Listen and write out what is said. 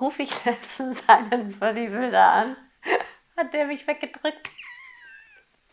rufe ich letztens einen Bodybuilder an, hat der mich weggedrückt.